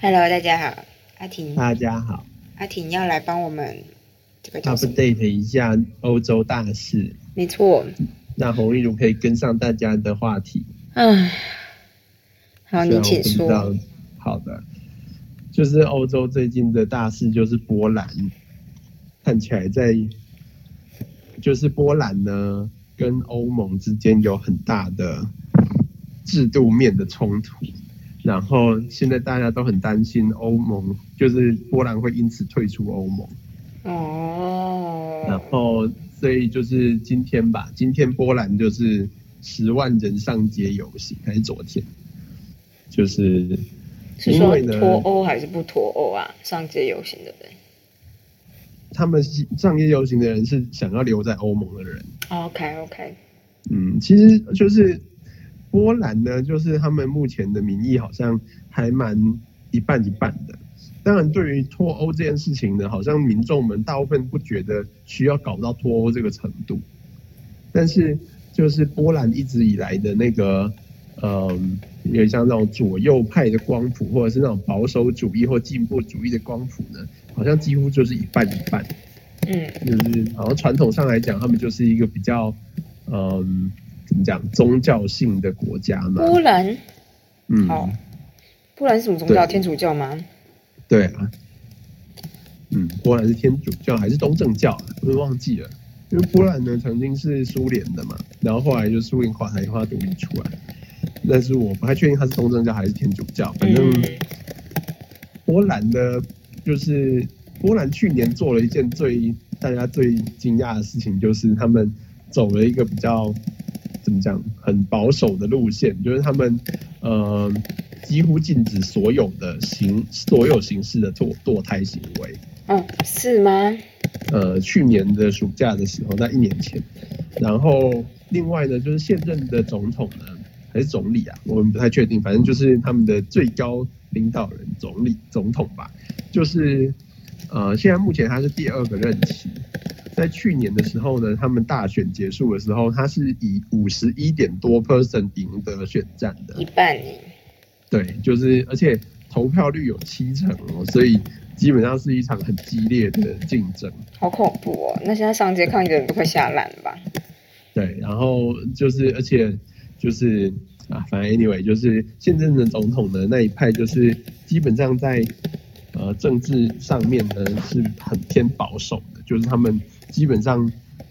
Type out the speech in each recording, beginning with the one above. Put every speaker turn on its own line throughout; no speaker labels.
Hello，大家好，阿婷，
大家好。
阿婷要来帮我们这个
？，update 一下欧洲大事，
没错，
那洪一如可以跟上大家的话题。
嗯，好，你请说。
好的，就是欧洲最近的大事就是波兰，看起来在，就是波兰呢跟欧盟之间有很大的制度面的冲突，然后现在大家都很担心欧盟，就是波兰会因此退出欧盟。哦然
哦，
后，所以就是今天吧，今天波兰就是十万人上街游行，还是昨天？就是
是说
因为呢
脱欧还是不脱欧啊？上街游行的人。
他们上街游行的人是想要留在欧盟的人。
OK OK，
嗯，其实就是波兰呢，就是他们目前的民意好像还蛮一半一半的。当然，对于脱欧这件事情呢，好像民众们大部分不觉得需要搞到脱欧这个程度。但是，就是波兰一直以来的那个，嗯，有点像那种左右派的光谱，或者是那种保守主义或进步主义的光谱呢，好像几乎就是一半一半。
嗯
就是好像传统上来讲，他们就是一个比较，嗯，怎么讲，宗教性的国家嘛。
波兰，
嗯，
好，波兰是什么宗教？天主教吗？
对啊，嗯，波兰是天主教还是东正教啊？我都忘记了。因为波兰呢曾经是苏联的嘛，然后后来就苏联垮台，它独立出来。但是我不太确定它是东正教还是天主教，反正
嗯
波兰的，就是波兰去年做了一件最大家最惊讶的事情，就是他们走了一个比较怎么讲很保守的路线，就是他们呃几乎禁止所有的形所有形式的堕堕胎行为。
嗯，是吗？
呃，去年的暑假的时候，在一年前，然后另外呢，就是现任的总统呢，还是总理啊，我们不太确定，反正就是他们的最高领导人，总理、总统吧，就是呃，现在目前他是第二个任期，在去年的时候呢，他们大选结束的时候，他是以五十一点多 percent 赢得选战的
一，半赢。
对，就是而且投票率有七成哦，所以基本上是一场很激烈的竞争。
好恐怖哦！那现在上街抗议的人都快吓烂了吧？
对，然后就是，而且就是啊，反正 anyway，就是现任的总统的那一派，就是基本上在呃政治上面呢是很偏保守的，就是他们基本上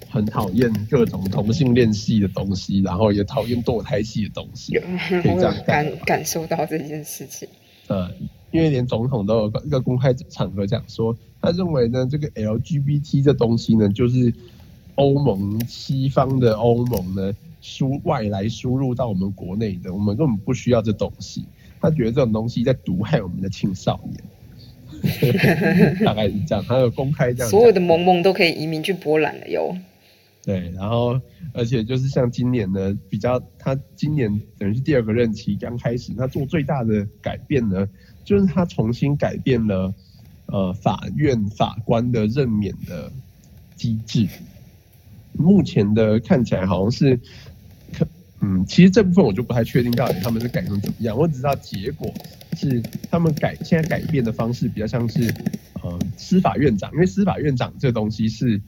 很讨厌各种同性恋系的东西，然后也讨厌堕胎系的东西
有，，
可以这样
我感感受到这件事情。
呃，因为连总统都有一个公开场合讲说，他认为呢，这个 LGBT 这东西呢，就是欧盟西方的欧盟呢输外来输入到我们国内的，我们根本不需要这东西。他觉得这种东西在毒害我们的青少年，大概是这样。他有公开这样，
所有的萌萌都可以移民去波兰了哟。
对，然后而且就是像今年呢，比较他今年等于是第二个任期刚开始，他做最大的改变呢，就是他重新改变了呃法院法官的任免的机制。目前的看起来好像是，可嗯，其实这部分我就不太确定到底他们是改成怎么样，我只知道结果是他们改现在改变的方式比较像是呃司法院长，因为司法院长这东西是。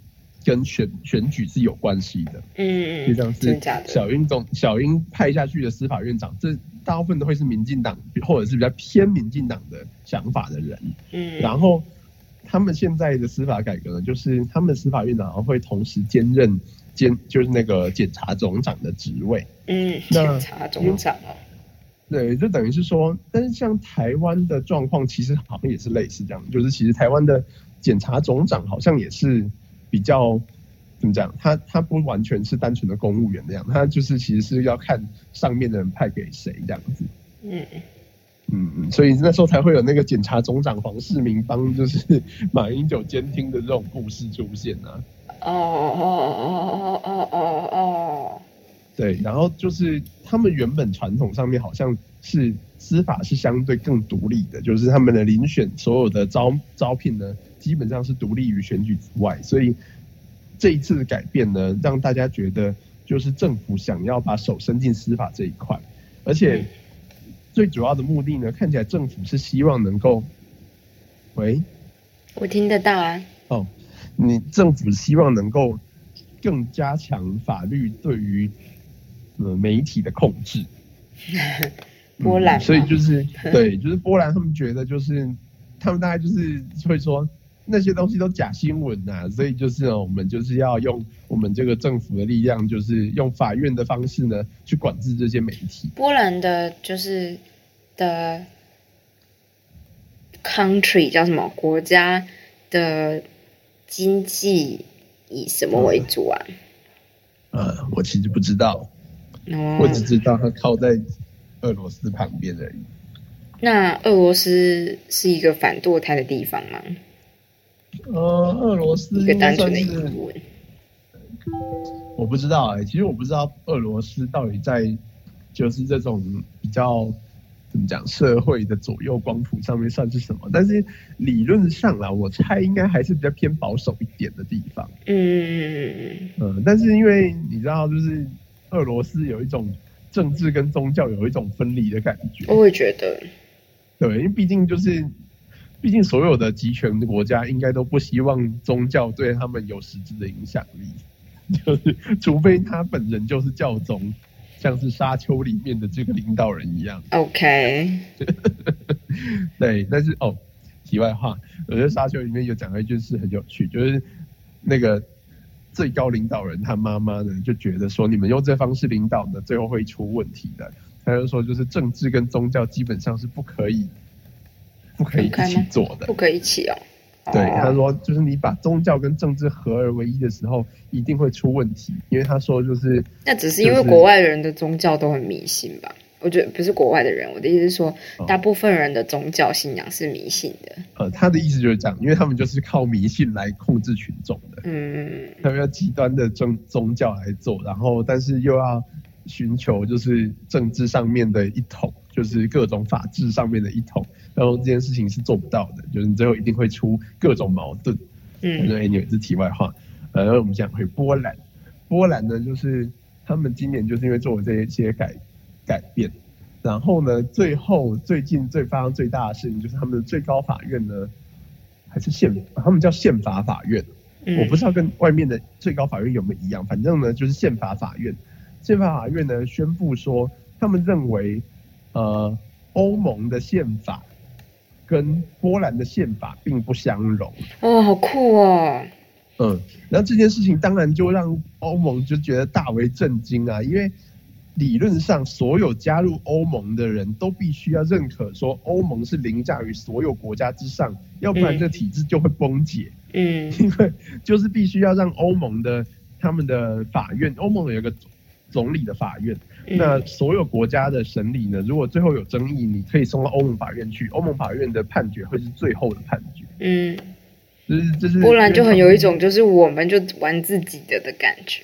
跟选选举是有关系的，
嗯
就像是？小英总小英派下去的司法院长，这大部分都会是民进党或者是比较偏民进党的想法的人。
嗯，
然后他们现在的司法改革呢，就是他们司法院长会同时兼任监就是那个检察总长的职位。
嗯，检察总长啊，
对，就等于是说，但是像台湾的状况，其实好像也是类似这样，就是其实台湾的检察总长好像也是比较怎么讲，他他不完全是单纯的公务员那样，他就是其实是要看上面的人派给谁这样子。
嗯，
嗯嗯，所以那时候才会有那个检察总长黄世明帮就是马英九监听的这种故事出现啊。
哦哦哦哦哦哦哦，
对，然后就是他们原本传统上面好像是司法是相对更独立的，就是他们的遴选所有的招招聘呢，基本上是独立于选举之外，所以这一次的改变呢，让大家觉得就是政府想要把手伸进司法这一块，而且最主要的目的呢，看起来政府是希望能够，喂，
我听得到啊。
哦，你政府希望能够更加强法律对于呃媒体的控制。
波兰、
嗯，所以就是 对，就是波兰他们觉得就是他们大概就是会说那些东西都假新闻呐、所以就是、哦、我们就是要用我们这个政府的力量，就是用法院的方式呢去管制这些媒体。
波兰的就是的 country 叫什么国家的经济以什么为主啊？
呃，我其实不知道，
哦
我只知道它靠在俄罗斯旁边而已。
那俄罗斯是一个反堕胎的地方吗？
呃，俄罗斯
一个
应该
单纯的疑
算是。我不知道哎、其实我不知道俄罗斯到底在就是这种比较怎么讲社会的左右光谱上面算是什么，但是理论上啦，我猜应该还是比较偏保守一点的地方。
嗯，
嗯，但是因为你知道，就是俄罗斯有一种政治跟宗教有一种分离的感觉，
我会觉得，
对，因为毕竟就是，毕竟所有的集权的国家应该都不希望宗教对他们有实质的影响力，就是除非他本人就是教宗，像是《沙丘》里面的这个领导人一样。
OK，
对，但是哦，题外话，我觉得《沙丘》里面有讲到一件事很有趣，就是那个最高领导人他妈妈呢就觉得说，你们用这方式领导呢，最后会出问题的。他就说，就是政治跟宗教基本上是不可以不可以一起做的
不。可以一起哦。
对，
哦
他说就是你把宗教跟政治合而为一的时候，一定会出问题，因为他说就是
那只是因为国外人的宗教都很迷信吧？我觉得不是国外的人，我的意思是说，
哦
大部分人的宗教信仰是迷信的。
呃，他的意思就是这样，因为他们就是靠迷信来控制群众的。
嗯，
他们要极端的宗宗教来做，然后但是又要寻求就是政治上面的一统，就是各种法治上面的一统，然后这件事情是做不到的，就是你最后一定会出各种矛盾。
嗯
对，anyway 是题外话。呃，然后我们讲回波兰，波兰呢就是他们今年就是因为做了这一些改改变，然后呢，最后最近最发生最大的事情就是他们的最高法院呢，还是宪，他们叫宪法法院。
嗯
我不知道跟外面的最高法院有没有一样，反正呢就是宪法法院。宪法法院呢宣布说，他们认为，呃，欧盟的宪法跟波兰的宪法并不相容。
哦，好酷哦！
嗯，然后这件事情当然就让欧盟就觉得大为震惊啊，因为理论上所有加入欧盟的人都必须要认可说欧盟是凌驾于所有国家之上，要不然这个体制就会崩解。
嗯
因为就是必须要让欧盟的他们的法院，欧盟有一个总理的法院，那
嗯
所有国家的审理呢，如果最后有争议，你可以送到欧盟法院去，欧盟法院的判决会是最后的判决。
嗯，
就是就是
波兰就很有一种就是我们就玩自己的的感觉。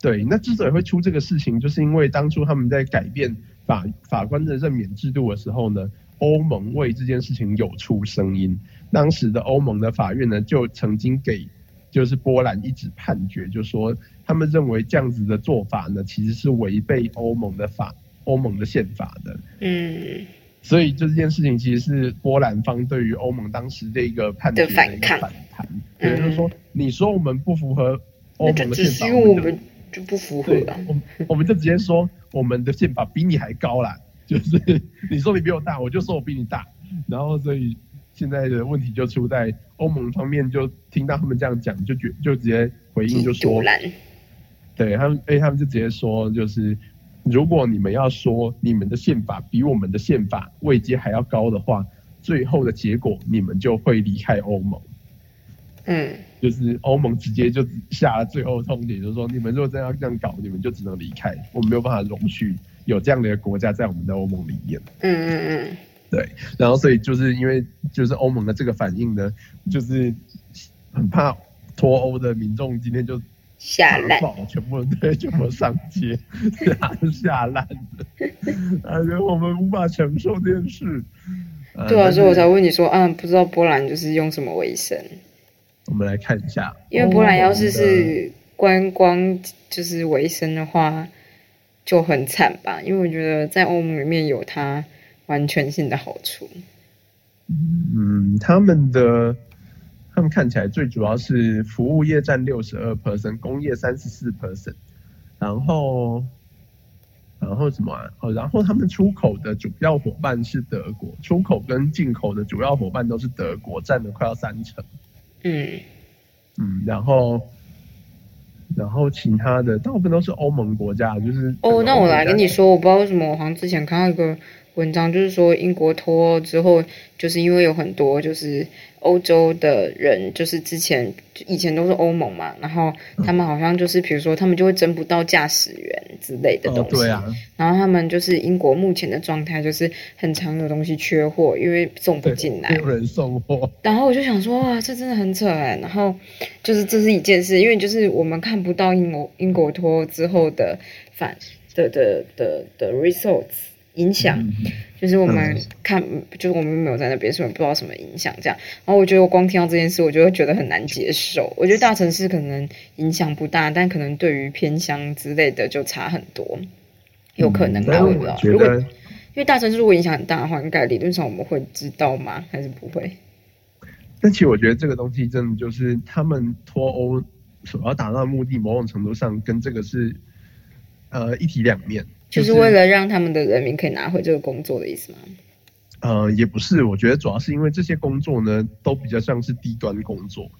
对，那之所以会出这个事情，就是因为当初他们在改变法法官的任免制度的时候呢，欧盟为这件事情有出声音。当时的欧盟的法院呢，就曾经给就是波兰一纸判决，就说他们认为这样子的做法呢，其实是违背欧盟的法、欧盟的宪法的。
嗯
所以这件事情其实是波兰方对于欧盟当时这个判决
的反
个反弹，
嗯
对，就是说你说我们不符合欧盟的宪法，
是因为我
就
们就不符合
对
啊。，
我们我们就直接说我们的宪法比你还高啦，就是你说你比我大，我就说我比你大，然后所以现在的问题就出在欧盟方面，就听到他们这样讲，就觉就直接回应就说。对他们，哎，他们就直接说，就是如果你们要说你们的宪法比我们的宪法位阶还要高的话，最后的结果你们就会离开欧盟。
嗯
就是欧盟直接就下了最后通牒，就是说你们如果真要这样搞，你们就只能离开，我们没有办法容许有这样的一个国家在我们的欧盟里面。
嗯嗯嗯
对，然后所以就是因为就是欧盟的这个反应呢，就是很怕脱欧的民众今天就
下烂
全部对全部上街，下下烂的，啊，觉得我们无法承受这件事。呃
对啊，所以我才问你说，啊，不知道波兰就是用什么为生？
我们来看一下，
因为波兰要是是观光就是为生的话，就很惨吧，因为我觉得在欧盟里面有它完全性的好处。
嗯，他们的他们看起来最主要是服务业占六十二 percent，工业三十四 percent，然后然后什么啊？哦，然后他们出口的主要伙伴是德国，出口跟进口的主要伙伴都是德国，占了快要三成。
嗯
嗯，然后然后其他的大部分都是欧盟国家，就是
哦，那我来跟你
说。
说，我不知道为什么，我好像之前看到一个文章，就是说英国脱欧之后，就是因为有很多就是欧洲的人，就是之前以前都是欧盟嘛，然后他们好像就是比如说他们就会争不到驾驶员之类的东
哦，
西，
对啊，
然后他们就是英国目前的状态就是很长的东西缺货，因为送不，进来
没。有人送货。
然后我就想说，哇，这真的很扯哎。然后就是这是一件事，因为就是我们看不到英国英国脱欧之后的反的的的的 results 影响，
嗯
就是我们
嗯
看，就是我们没有在那边，所以不知道什么影响这样。然后我觉得我光听到这件事，我就会觉得很难接受。我觉得大城市可能影响不大，但可能对于偏乡之类的就差很多，有可能啦，
嗯
我不知道。如果因为大城市如果影响很大的话，应该理论上我们会知道吗？还是不会？
但其实我觉得这个东西真的就是他们脱欧所要达到的目的，某种程度上跟这个是呃一体两面。
就是为了让他们的人民可以拿回这个工作的意思吗？
呃，也不是，我觉得主要是因为这些工作呢，都比较像是低端工作，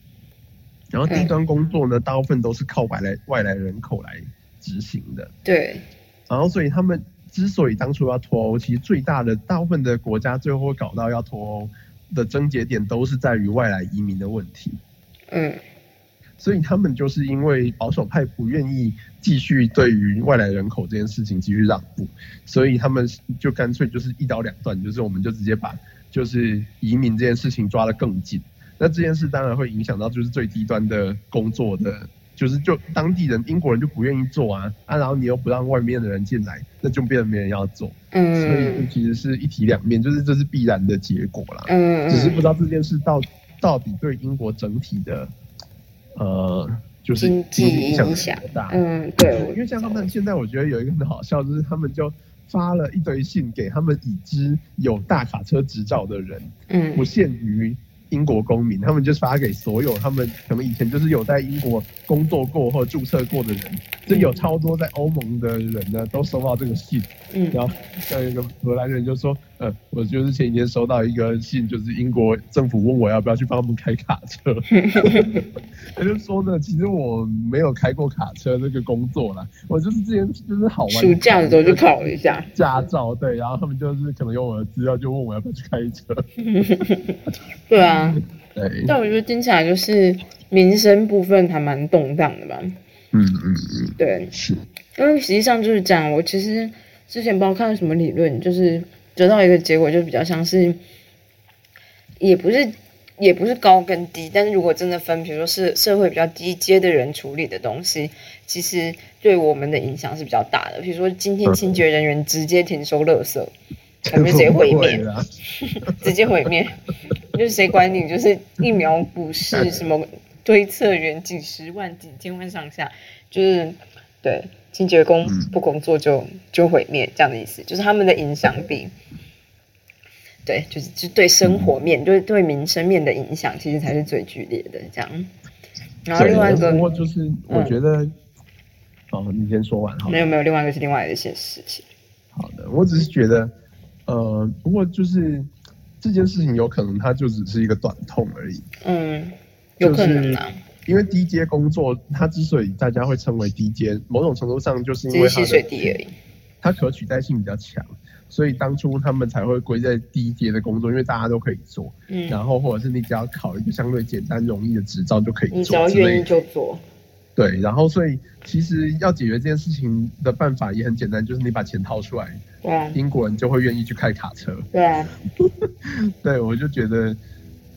然后低端工作呢，大部分都是靠外来外来人口来执行的，
对，
然后所以他们之所以当初要脱欧，其实最大的大部分的国家最后会搞到要脱欧的症结点，都是在于外来移民的问题。
嗯
所以他们就是因为保守派不愿意继续对于外来人口这件事情继续让步，所以他们就干脆就是一刀两断，就是我们就直接把就是移民这件事情抓得更紧。那这件事当然会影响到就是最低端的工作的，就是就当地人英国人就不愿意做啊啊，然后你又不让外面的人进来，那就变得没人要做。嗯所以其实是一体两面，就是这是必然的结果啦。
嗯嗯，
只是不知道这件事到到底对英国整体的呃，就是
经济
影响大？
嗯对，
因为像他们现在，我觉得有一个很好笑，就是他们就发了一堆信给他们已知有大卡车执照的人，
嗯。
不限于英国公民，他们就发给所有他们可能以前就是有在英国工作过或注册过的人，这有超多在欧盟的人呢都收到这个信，
嗯。
然后像一个荷兰人就说，呃，我就是前几天收到一个信，就是英国政府问我要不要去帮他们开卡车，他就说呢，其实我没有开过卡车这个工作啦，我就是之前就是好玩，
暑假的时候就考了一下，
驾照，对，然后他们就是可能用我的资料就问我要不要去开车，
对啊，
对，
但我觉得听起来就是民生部分还蛮动荡的吧，
嗯嗯嗯，
对，
是，
因为实际上就是这样。我其实之前不知道看到什么理论，就是得到一个结果，就比较像是，也不是也不是高跟低，但是如果真的分，比如说是社会比较低阶的人处理的东西，其实对我们的影响是比较大的。比如说今天清洁人员直接停收垃圾，我们就直接毁灭 直接毁灭，就是谁管你？就是疫苗不是什么推测员几十万、几千万上下，就是对清洁工
嗯
不工作就就毁灭这样的意思，就是他们的影响比。对，就是就对生活面、对对民生面的影响，其实才是最剧烈的这样。然后另外一个
不过就是我觉得，哦，你先说完好了
没有没有，另外一个是另外的一些事情。
好的，我只是觉得，呃，不过就是这件事情有可能它就只是一个短痛而已，
嗯，有可能啊，
因为低阶工作它之所以大家会称为低阶，某种程度上就是因为它
只是吸水
的
地而已。
它可取代性比较强，所以当初他们才会归在低阶的工作，因为大家都可以做，
嗯，
然后或者是你只要考一个相对简单容易的执照就可以
你只要愿意就做。
对，然后所以其实要解决这件事情的办法也很简单，就是你把钱掏出来，
对啊，
英国人就会愿意去开卡车。
对啊，
对，我就觉得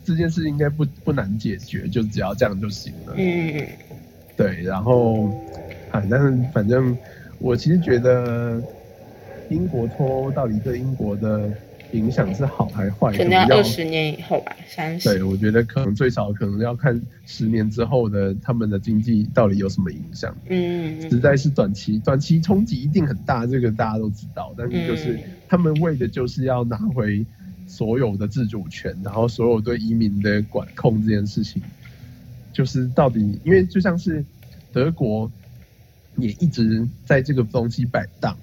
这件事应该不不难解决，就只要这样就行了。
嗯嗯
对，然后，啊，但是反正我其实觉得英国脱欧到底对英国的影响是好还坏，
可能要二十年以后吧，三十。
对，我觉得可能最少可能要看十年之后的他们的经济到底有什么影响。
嗯，
实在是短期短期冲击一定很大，这个大家都知道。但是就是他们为的就是要拿回所有的自主权，然后所有对移民的管控这件事情，就是到底因为就像是德国也一直在这个东西摆荡，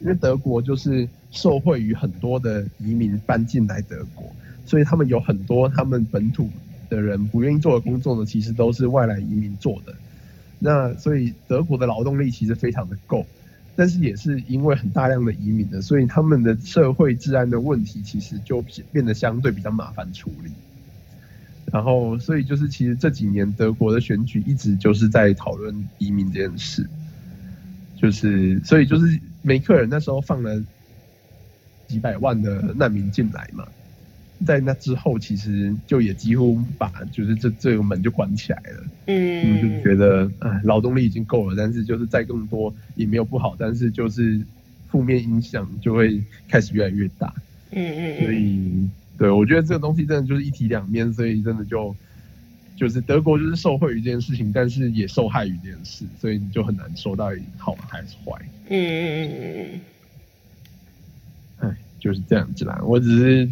因为德国就是受惠于很多的移民搬进来德国，所以他们有很多他们本土的人不愿意做的工作呢，其实都是外来移民做的。那所以德国的劳动力其实非常的够，但是也是因为很大量的移民的，所以他们的社会治安的问题其实就变得相对比较麻烦处理。然后，所以就是其实这几年德国的选举一直就是在讨论移民这件事，就是所以就是梅克尔那时候放了几百万的难民进来嘛。在那之后，其实就也几乎把就是这这个门就关起来了。
嗯，
就觉得哎，劳动力已经够了，但是就是再更多也没有不好，但是就是负面影响就会开始越来越大。
嗯嗯
所以，对我觉得这个东西真的就是一体两面，所以真的就就是德国就是受惠于这件事情，但是也受害于这件事，所以你就很难说到底好还是坏。
嗯嗯嗯嗯
哎，就是这样子啦。我只是。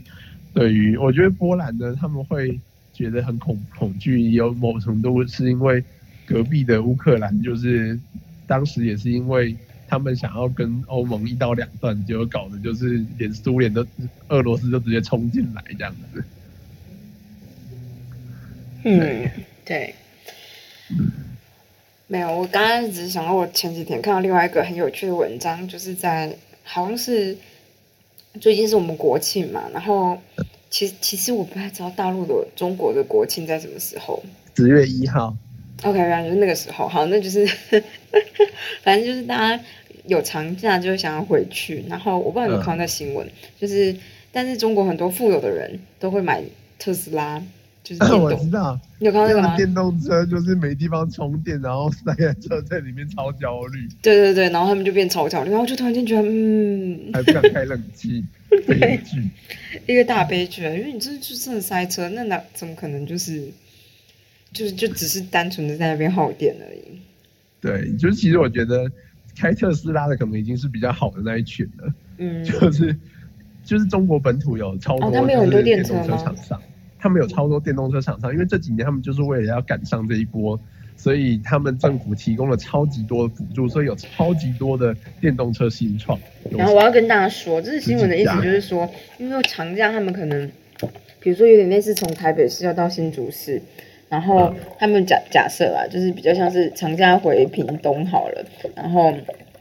对于我觉得波兰呢，他们会觉得很恐恐惧，有某程度是因为隔壁的乌克兰，就是当时也是因为他们想要跟欧盟一刀两断，结果搞的就是连苏联都俄罗斯就直接冲进来这样子。
嗯，对。没有，我刚刚只是想到，我前几天看到另外一个很有趣的文章，就是在好像是。最近是我们国庆嘛，然后其实其实我不太知道大陆的中国的国庆在什么时候。
十月一号。
OK，原来就是那个时候。好，那就是反正就是大家有长假就想要回去，然后我不知道有没有看到那新闻，就是但是中国很多富有的人都会买特斯拉。就是
我知道，
你有看到那个吗？
电动车就是没地方充电，然后塞在车在里面超焦虑。
对对对，然后他们就变超焦虑，然后就突然间觉得，嗯，
还不敢开冷气，悲剧，
一个大悲剧啊！因为你真的就真的塞车，那哪怎么可能就是就是就只是单纯的在那边耗电而已？
对，就是其实我觉得开特斯拉的可能已经是比较好的那一群了。嗯，就是就是中国本土有超多，
很多电
车厂商。他们有超多电动车厂商，因为这几年他们就是为了要赶上这一波，所以他们政府提供了超级多的补助，所以有超级多的电动车新创。
然后我要跟大家说，这是新闻的意思，就是说，因为长假他们可能，比如说有点类似从台北市要到新竹市，然后他们假假设啊，就是比较像是长假回屏东好了，然后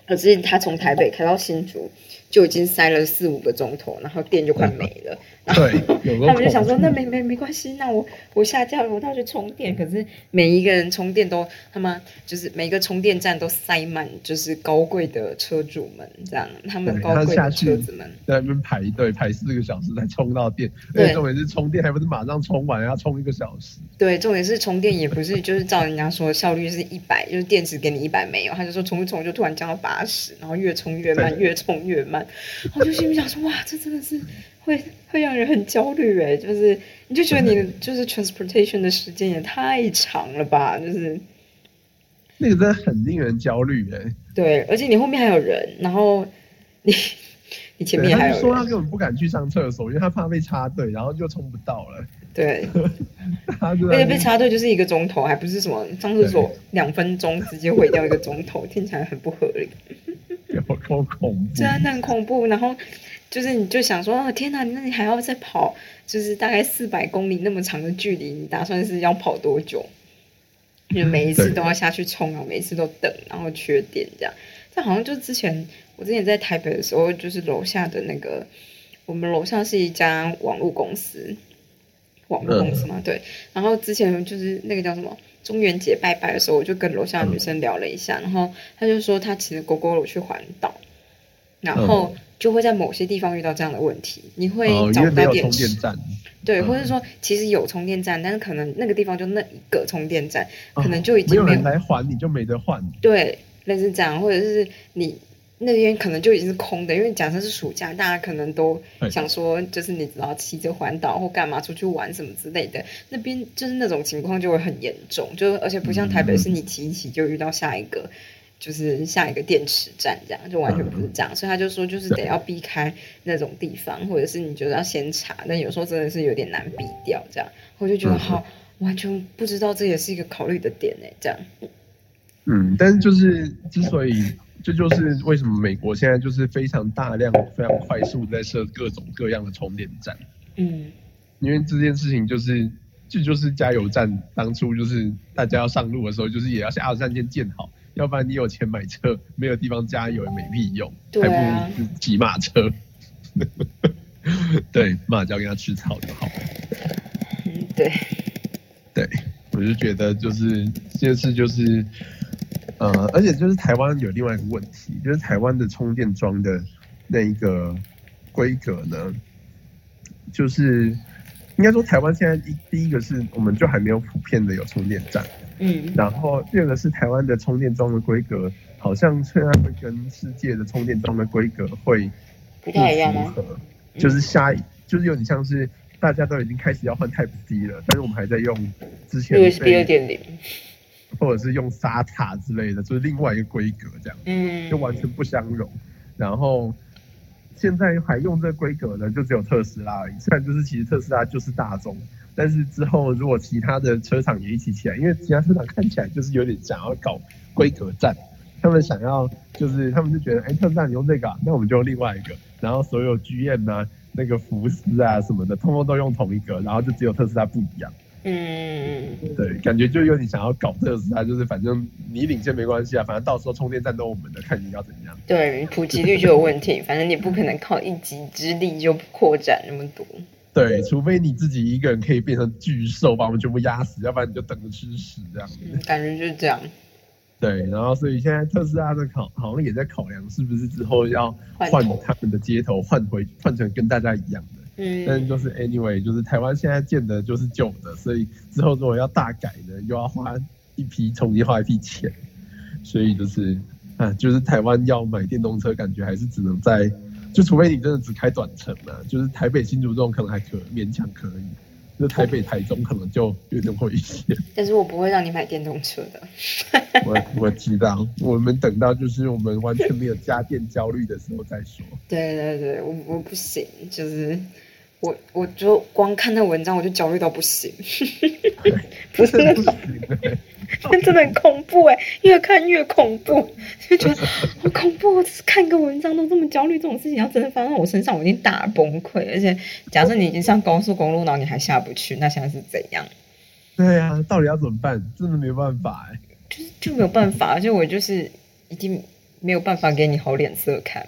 可是他从台北开到新竹。就已经塞了四五个钟头，然后电就快没了。
对，
他们就想说，那没没没关系，那我我下架了，我到去充电。可是每一个人充电都他妈就是每个充电站都塞满，就是高贵的车主们这样，他们高贵的车子们
在那边排队排四个小时才充到电。对，重点是充电还不是马上充完，要充一个小时。
对，重点是充电也不是就是照人家说效率是一百，就是电池给你一百没有，他就说充一充就突然降到八十，然后越充越慢，越充越慢。我就心里想说，哇，这真的是会会让人很焦虑哎，就是你就觉得你 就是 transportation 的时间也太长了吧，就是
那个真的很令人焦虑哎。
对，而且你后面还有人，然后你 你前面还有，
说他根本不敢去上厕所，因为他怕被插队，然后就冲不到了。
对，而且被插队就是一个钟头，还不是什么上厕所两分钟直接毁掉一个钟头，听起来很不合理。
有多恐怖？
真的很恐怖。然后就是你就想说，哦天哪，那你还要再跑，就是大概四百公里那么长的距离，你打算是要跑多久？就每一次都要下去冲啊，每一次都等，然后缺电这样。这好像就之前我之前在台北的时候，就是楼下的那个，我们楼上是一家网络公司，网络公司嘛，对。然后之前就是那个叫什么？中元节拜拜的时候，我就跟楼下的女生聊了一下，然后她就说她骑着狗狗去环岛，然后就会在某些地方遇到这样的问题，你会找不到
电池，
对，或者说其实有充电站，但是可能那个地方就那一个充电站，可能就已经
没有人来还，你就没得换。
对，类似这样，或者是你那边可能就已经是空的，因为假设是暑假，大家可能都想说，就是你知道骑着环岛或干嘛出去玩什么之类的，那边就是那种情况就会很严重，就而且不像台北是你骑一骑就遇到下一个。就是像一个电池站这样，就完全不是这样，所以他就说，就是得要避开那种地方，或者是你觉得要先查，但有时候真的是有点难避掉这样，我就觉得好，完全不知道这也是一个考虑的点呢，这样。
嗯，但是就是之所以，这就是为什么美国现在就是非常大量、非常快速在设各种各样的充电站，
嗯。
因为这件事情就是，这就是加油站当初就是大家要上路的时候，就是也要下油站先建好，要不然你有钱买车，没有地方加油也没屁用，
对啊
还不如骑马车。对，马只要给它吃草就好。
嗯，对，
对，我就觉得就是这件事就是，呃，而且就是台湾有另外一个问题，就是台湾的充电桩的那一个规格呢，就是应该说台湾现在第第一个是我们就还没有普遍的有充电站，
嗯
然后第二个是台湾的充电桩的规格好像虽然会跟世界的充电桩的规格会
不太一样吗？
就是下一就是有点像是大家都已经开始要换 Type C 了，但是我们还在用之前
USB
被
二点零，
或者是用 SATA 之类的，就是另外一个规格这样，
嗯，
就完全不相容。然后现在还用这个规格的，就只有特斯拉而已。虽然就是其实特斯拉就是大众，但是之后如果其他的车厂也一起起来，因为其他车厂看起来就是有点想要搞规格战，他们想要就是他们就觉得，哎，特斯拉你用这个、啊，那我们就用另外一个，然后所有 GM 啊、那个福斯啊什么的，通通都用同一个，然后就只有特斯拉不一样。
嗯，
对，感觉就有点想要搞特斯拉，就是反正你领先没关系啊，反正到时候充电站都我们的，看你要怎样。
对，普及率就有问题，反正你不可能靠一己之力就扩展那么多。
对，除非你自己一个人可以变成巨兽，把我们全部压死，要不然你就等着吃屎这样子。
嗯，感觉就是这样。
对，然后所以现在特斯拉的考好像也在考量，是不是之后要
换
他们的街头，换回换成跟大家一样的。
嗯但
就是 anyway，就是台湾现在建的就是旧的，所以之后如果要大改呢，又要花一批重新花一批钱，所以就是啊，就是台湾要买电动车，感觉还是只能在，就除非你真的只开短程啊，就是台北新竹这种可能还可勉强可以，就台北台中可能就有点危险。
但是我不会让你买电动车的。
我我知道，我们等到就是我们完全没有家电焦虑的时候再说。
对对对，我我不行，就是我我就光看那文章我就焦虑到不行，不是那
不
种，
行欸
真的很恐怖哎，越看越恐怖，就觉得好恐怖。我只是看个文章都这么焦虑，这种事情要真的发生在我身上，我已经大崩溃。而且假设你已经上高速公路，然后你还下不去，那现在是怎样？
对啊，到底要怎么办？真的没办法哎、
就是就没有办法，而且我就是已经没有办法给你好脸色看。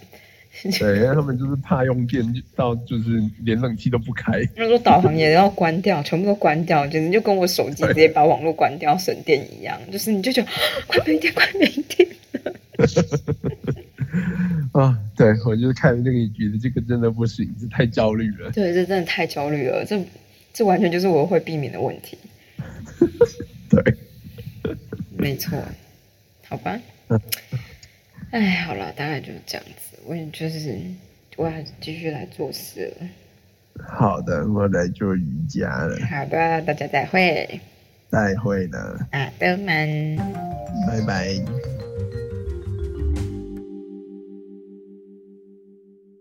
对，因为他们就是怕用电到就是连冷气都不开。
那说导航也要关掉，全部都关掉，简直就跟我手机直接把网络关掉省电一样。就是你就觉得啊快没电，快没电。
啊，对我就是看那个，觉得这个真的不行，这太焦虑了。
对，这真的太焦虑了，这这完全就是我会避免的问题。
对，
没错，好吧。哎，好了，大概就是这样子。我也就是我要继续来做事了。
好的，我来做瑜伽了，
好的，大家再会。
再会了，
啊，德们。
拜拜。